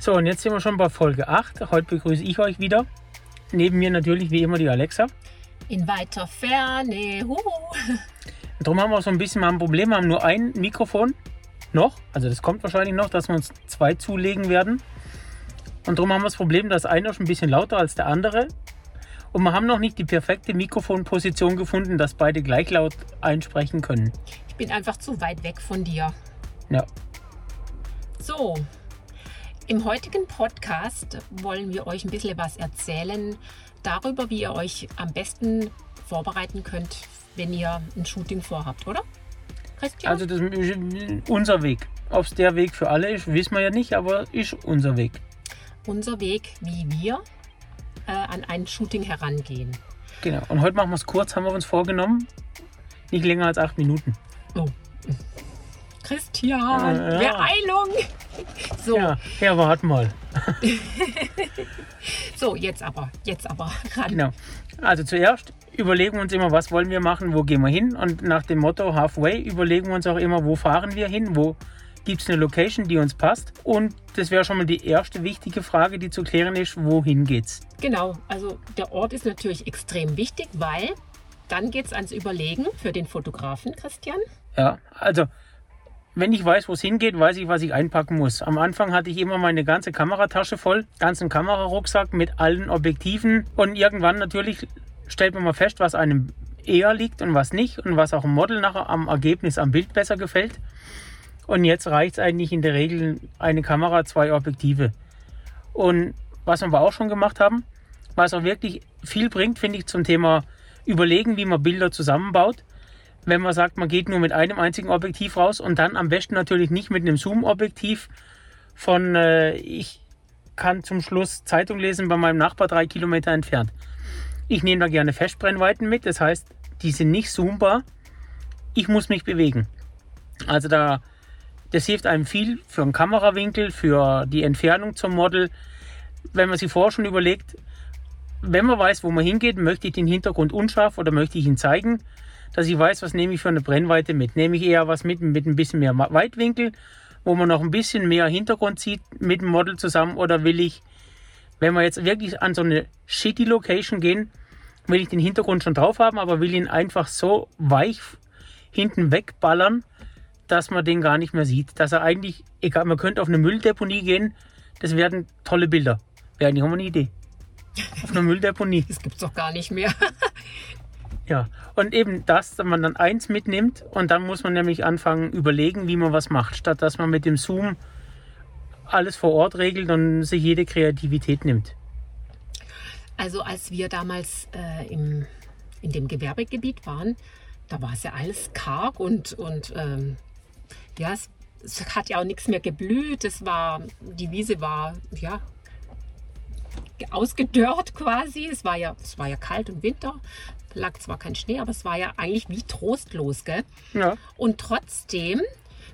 So, und jetzt sind wir schon bei Folge 8. Heute begrüße ich euch wieder. Neben mir natürlich wie immer die Alexa. In weiter Ferne. Huhu. Darum haben wir so ein bisschen mal ein Problem. Wir haben nur ein Mikrofon noch. Also das kommt wahrscheinlich noch, dass wir uns zwei zulegen werden. Und darum haben wir das Problem, dass einer schon ein bisschen lauter als der andere. Und wir haben noch nicht die perfekte Mikrofonposition gefunden, dass beide gleich laut einsprechen können. Ich bin einfach zu weit weg von dir. Ja. So, im heutigen Podcast wollen wir euch ein bisschen was erzählen darüber, wie ihr euch am besten vorbereiten könnt, wenn ihr ein Shooting vorhabt, oder? Christian? Also das ist unser Weg. Ob es der Weg für alle ist, wissen wir ja nicht, aber ist unser Weg. Unser Weg, wie wir äh, an ein Shooting herangehen. Genau. Und heute machen wir es kurz, haben wir uns vorgenommen. Nicht länger als acht Minuten. Oh. Christian, äh, ja. Beeilung! So. Ja, ja warte mal. so, jetzt aber, jetzt aber ran. Genau. Also zuerst überlegen wir uns immer, was wollen wir machen, wo gehen wir hin. Und nach dem Motto Halfway überlegen wir uns auch immer, wo fahren wir hin, wo gibt es eine Location, die uns passt. Und das wäre schon mal die erste wichtige Frage, die zu klären ist, wohin geht's? Genau, also der Ort ist natürlich extrem wichtig, weil dann geht es ans Überlegen für den Fotografen, Christian. Ja, also wenn ich weiß, wo es hingeht, weiß ich, was ich einpacken muss. Am Anfang hatte ich immer meine ganze Kameratasche voll, ganzen Kamerarucksack mit allen Objektiven und irgendwann natürlich stellt man mal fest, was einem eher liegt und was nicht und was auch dem Model nachher am Ergebnis am Bild besser gefällt. Und jetzt reicht es eigentlich in der Regel eine Kamera, zwei Objektive. Und was wir auch schon gemacht haben, was auch wirklich viel bringt, finde ich, zum Thema Überlegen, wie man Bilder zusammenbaut, wenn man sagt, man geht nur mit einem einzigen Objektiv raus und dann am besten natürlich nicht mit einem Zoom-Objektiv von, äh, ich kann zum Schluss Zeitung lesen bei meinem Nachbar drei Kilometer entfernt. Ich nehme da gerne Festbrennweiten mit, das heißt, die sind nicht zoombar. Ich muss mich bewegen. Also da, das hilft einem viel für einen Kamerawinkel, für die Entfernung zum Model. Wenn man sich vorher schon überlegt, wenn man weiß, wo man hingeht, möchte ich den Hintergrund unscharf oder möchte ich ihn zeigen, dass ich weiß, was nehme ich für eine Brennweite mit. Nehme ich eher was mit, mit ein bisschen mehr Weitwinkel, wo man noch ein bisschen mehr Hintergrund sieht mit dem Model zusammen oder will ich, wenn wir jetzt wirklich an so eine shitty Location gehen, will ich den Hintergrund schon drauf haben, aber will ihn einfach so weich hinten wegballern, dass man den gar nicht mehr sieht. Dass er eigentlich, egal, man könnte auf eine Mülldeponie gehen, das werden tolle Bilder. Wäre eigentlich auch mal eine Idee. Auf einer Mülldeponie. Das gibt es doch gar nicht mehr. Ja, und eben das, dass man dann eins mitnimmt und dann muss man nämlich anfangen, überlegen, wie man was macht, statt dass man mit dem Zoom alles vor Ort regelt und sich jede Kreativität nimmt. Also als wir damals äh, im, in dem Gewerbegebiet waren, da war es ja alles karg und, und ähm, ja, es, es, hat ja auch nichts mehr geblüht. Es war, die Wiese war ja ausgedörrt quasi. Es war ja, es war ja kalt und Winter lag zwar kein Schnee, aber es war ja eigentlich wie trostlos, gell? Ja. Und trotzdem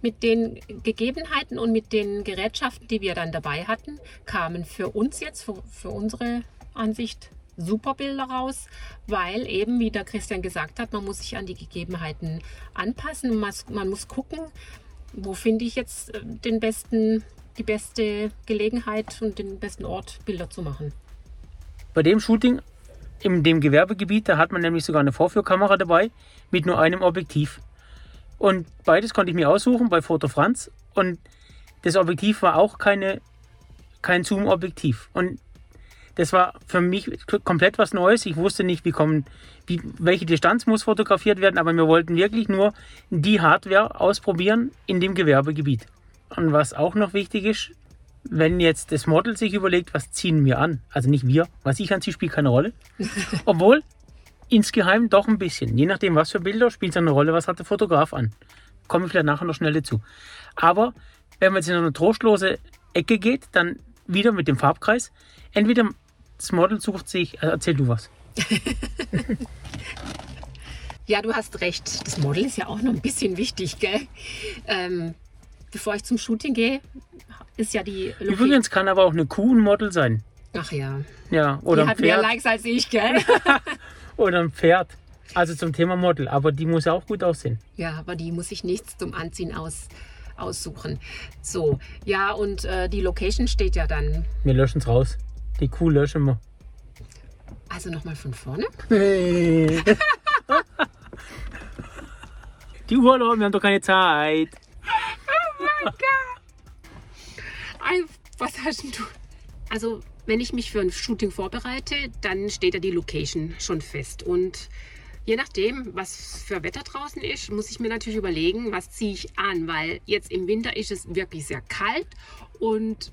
mit den Gegebenheiten und mit den Gerätschaften, die wir dann dabei hatten, kamen für uns jetzt, für, für unsere Ansicht, super Bilder raus, weil eben, wie der Christian gesagt hat, man muss sich an die Gegebenheiten anpassen. Man, man muss gucken, wo finde ich jetzt äh, den besten, die beste Gelegenheit und den besten Ort, Bilder zu machen. Bei dem Shooting in dem Gewerbegebiet, da hat man nämlich sogar eine Vorführkamera dabei mit nur einem Objektiv. Und beides konnte ich mir aussuchen bei Foto Franz. Und das Objektiv war auch keine, kein Zoom-Objektiv. Und das war für mich komplett was Neues. Ich wusste nicht, wie kommen, wie, welche Distanz muss fotografiert werden, aber wir wollten wirklich nur die Hardware ausprobieren in dem Gewerbegebiet. Und was auch noch wichtig ist, wenn jetzt das Model sich überlegt, was ziehen wir an, also nicht wir, was ich anziehe, spielt keine Rolle. Obwohl insgeheim doch ein bisschen. Je nachdem, was für Bilder, spielt es eine Rolle, was hat der Fotograf an. Komme ich vielleicht nachher noch schnell dazu. Aber wenn man jetzt in eine trostlose Ecke geht, dann wieder mit dem Farbkreis. Entweder das Model sucht sich, also erzähl du was. ja, du hast recht. Das Model ist ja auch noch ein bisschen wichtig, gell? Ähm, bevor ich zum Shooting gehe, ist ja die. Loki Übrigens kann aber auch eine Kuh ein Model sein. Ach ja. Ja, oder die hat mehr Likes als ich, gell? oder ein Pferd. Also zum Thema Model. Aber die muss ja auch gut aussehen. Ja, aber die muss sich nichts zum Anziehen aus, aussuchen. So, ja, und äh, die Location steht ja dann. Wir löschen es raus. Die Kuh löschen wir. Also nochmal von vorne. Die Urlaub, wir haben doch keine Zeit. Ei, Was hast du? Also, wenn ich mich für ein Shooting vorbereite, dann steht ja die Location schon fest. Und je nachdem, was für Wetter draußen ist, muss ich mir natürlich überlegen, was ziehe ich an. Weil jetzt im Winter ist es wirklich sehr kalt und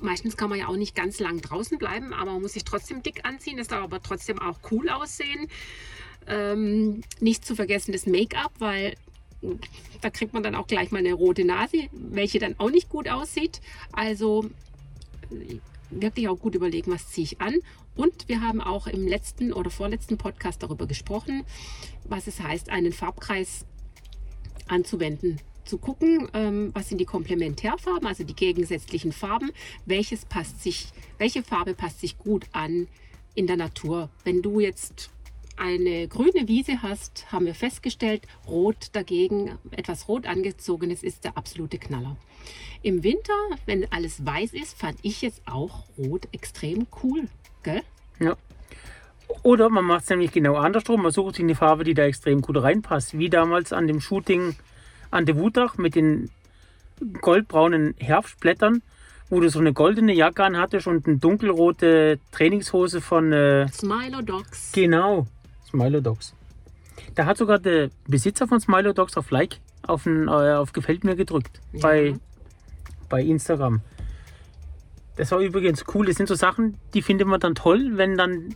meistens kann man ja auch nicht ganz lang draußen bleiben, aber man muss sich trotzdem dick anziehen. Es darf aber trotzdem auch cool aussehen. Ähm, nicht zu vergessen das Make-up, weil da kriegt man dann auch gleich mal eine rote Nase, welche dann auch nicht gut aussieht. Also wirklich auch gut überlegen, was ziehe ich an. Und wir haben auch im letzten oder vorletzten Podcast darüber gesprochen, was es heißt, einen Farbkreis anzuwenden. Zu gucken, ähm, was sind die Komplementärfarben, also die gegensätzlichen Farben, welches passt sich, welche Farbe passt sich gut an in der Natur. Wenn du jetzt eine grüne Wiese hast, haben wir festgestellt, rot dagegen, etwas rot angezogenes ist der absolute Knaller. Im Winter, wenn alles weiß ist, fand ich jetzt auch rot extrem cool. Gell? Ja. Oder man macht es nämlich genau andersrum. Man sucht sich eine Farbe, die da extrem gut reinpasst. Wie damals an dem Shooting an der Wutach mit den goldbraunen Herbstblättern, wo du so eine goldene Jacke anhattest und eine dunkelrote Trainingshose von. Äh, Smilo Dogs. genau, Smilo Dogs. Da hat sogar der Besitzer von Smilo Dogs auf Like, auf, ein, äh, auf Gefällt mir gedrückt. Ja. Bei, bei Instagram. Das war übrigens cool. Das sind so Sachen, die findet man dann toll, wenn dann.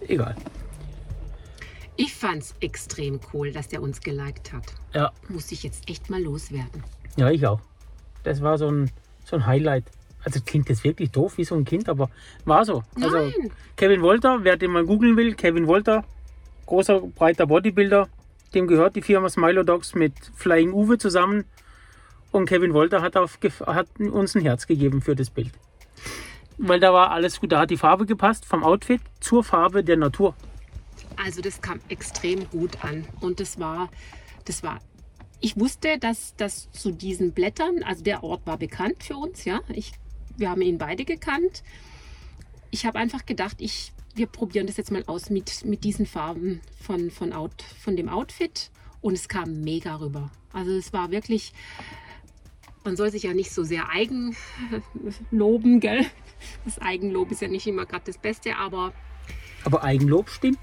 Egal. Ich fand es extrem cool, dass der uns geliked hat. Ja, Muss ich jetzt echt mal loswerden. ja, ich auch. Das war so ein, so ein Highlight. Also klingt das wirklich doof wie so ein Kind, aber war so. Also Nein. Kevin Wolter, wer den mal googeln will, Kevin Wolter, großer, breiter Bodybuilder, dem gehört die Firma Smilo Dogs mit Flying Uwe zusammen. Und Kevin Wolter hat, auf, hat uns ein Herz gegeben für das Bild. Weil da war alles gut, da hat die Farbe gepasst, vom Outfit zur Farbe der Natur. Also das kam extrem gut an. Und das war, das war. Ich wusste, dass das zu diesen Blättern, also der Ort war bekannt für uns, ja. Ich, wir haben ihn beide gekannt. Ich habe einfach gedacht, ich, wir probieren das jetzt mal aus mit, mit diesen Farben von, von, Out, von dem Outfit. Und es kam mega rüber. Also es war wirklich, man soll sich ja nicht so sehr eigen loben, gell? Das Eigenlob ist ja nicht immer gerade das Beste, aber Aber Eigenlob stimmt.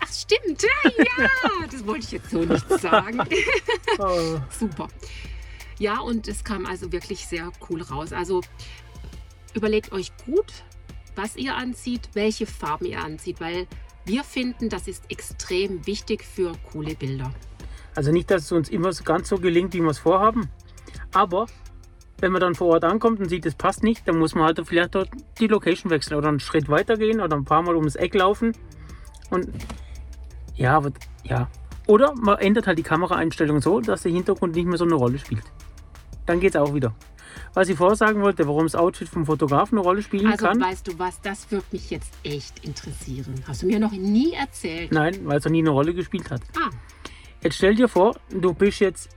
Ach stimmt, ja, ja, das wollte ich jetzt so nicht sagen. Oh. Super. Ja, und es kam also wirklich sehr cool raus. Also überlegt euch gut, was ihr anzieht, welche Farben ihr anzieht, weil wir finden, das ist extrem wichtig für coole Bilder. Also nicht, dass es uns immer ganz so gelingt, wie wir es vorhaben. Aber wenn man dann vor Ort ankommt und sieht, es passt nicht, dann muss man halt vielleicht dort die Location wechseln oder einen Schritt weiter gehen oder ein paar Mal ums Eck laufen. Und ja, ja. Oder man ändert halt die Kameraeinstellung so, dass der Hintergrund nicht mehr so eine Rolle spielt. Dann geht es auch wieder. Was ich vorher sagen wollte, warum das Outfit vom Fotografen eine Rolle spielen Also kann. weißt du was, das würde mich jetzt echt interessieren. Hast du mir noch nie erzählt? Nein, weil es noch nie eine Rolle gespielt hat. Ah, Jetzt stell dir vor, du bist jetzt,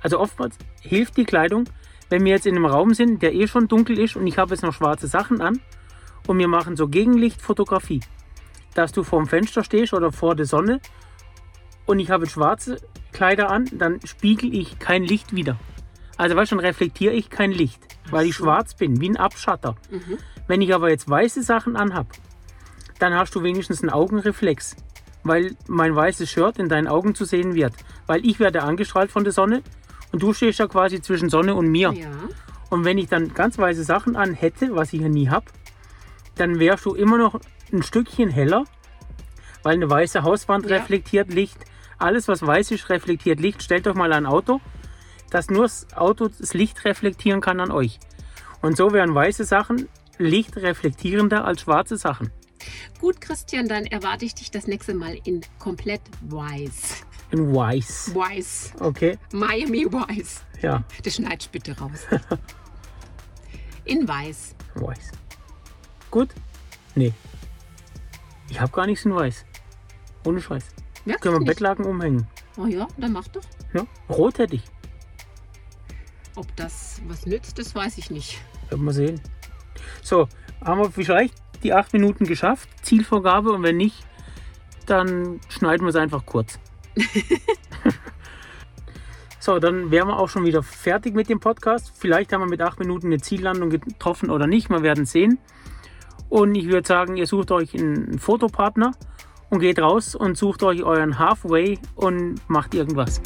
also oftmals hilft die Kleidung, wenn wir jetzt in einem Raum sind, der eh schon dunkel ist und ich habe jetzt noch schwarze Sachen an und wir machen so Gegenlichtfotografie, dass du vorm Fenster stehst oder vor der Sonne und ich habe schwarze Kleider an, dann spiegel ich kein Licht wieder. Also weißt du, dann reflektiere ich kein Licht, weil ich schwarz bin, wie ein Abschatter. mhm. Wenn ich aber jetzt weiße Sachen anhab, dann hast du wenigstens einen Augenreflex, weil mein weißes Shirt in deinen Augen zu sehen wird. Weil ich werde angestrahlt von der Sonne und du stehst ja quasi zwischen Sonne und mir. ja. Und wenn ich dann ganz weiße Sachen an hätte, was ich ja nie habe, dann wärst du immer noch ein Stückchen heller, weil eine weiße Hauswand Ja. reflektiert Licht. Alles, was weiß ist, reflektiert Licht. Stellt euch mal ein Auto, dass nur das Auto das Licht reflektieren kann an euch. Und so wären weiße Sachen lichtreflektierender als schwarze Sachen. Gut, Christian, dann erwarte ich dich das nächste Mal in komplett weiß. In weiß. Weiß. Okay, Miami Weiß. ja, Das schneidest bitte raus. In weiß. weiß. Gut? Nee. Ich habe gar nichts in weiß. Ohne Scheiß. Wirklich Können wir nicht? Bettlaken umhängen. Oh ja, dann mach doch. Ja? Rot hätte ich. Ob das was nützt, das weiß ich nicht. Werden wir sehen. So, haben wir vielleicht die acht Minuten geschafft, Zielvorgabe, und wenn nicht, dann schneiden wir es einfach kurz. so, dann wären wir auch schon wieder fertig mit dem Podcast. Vielleicht haben wir mit acht Minuten eine Ziellandung getroffen oder nicht. Wir werden sehen. Und ich würde sagen, ihr sucht euch einen Fotopartner und geht raus und sucht euch euren Halfway und macht irgendwas.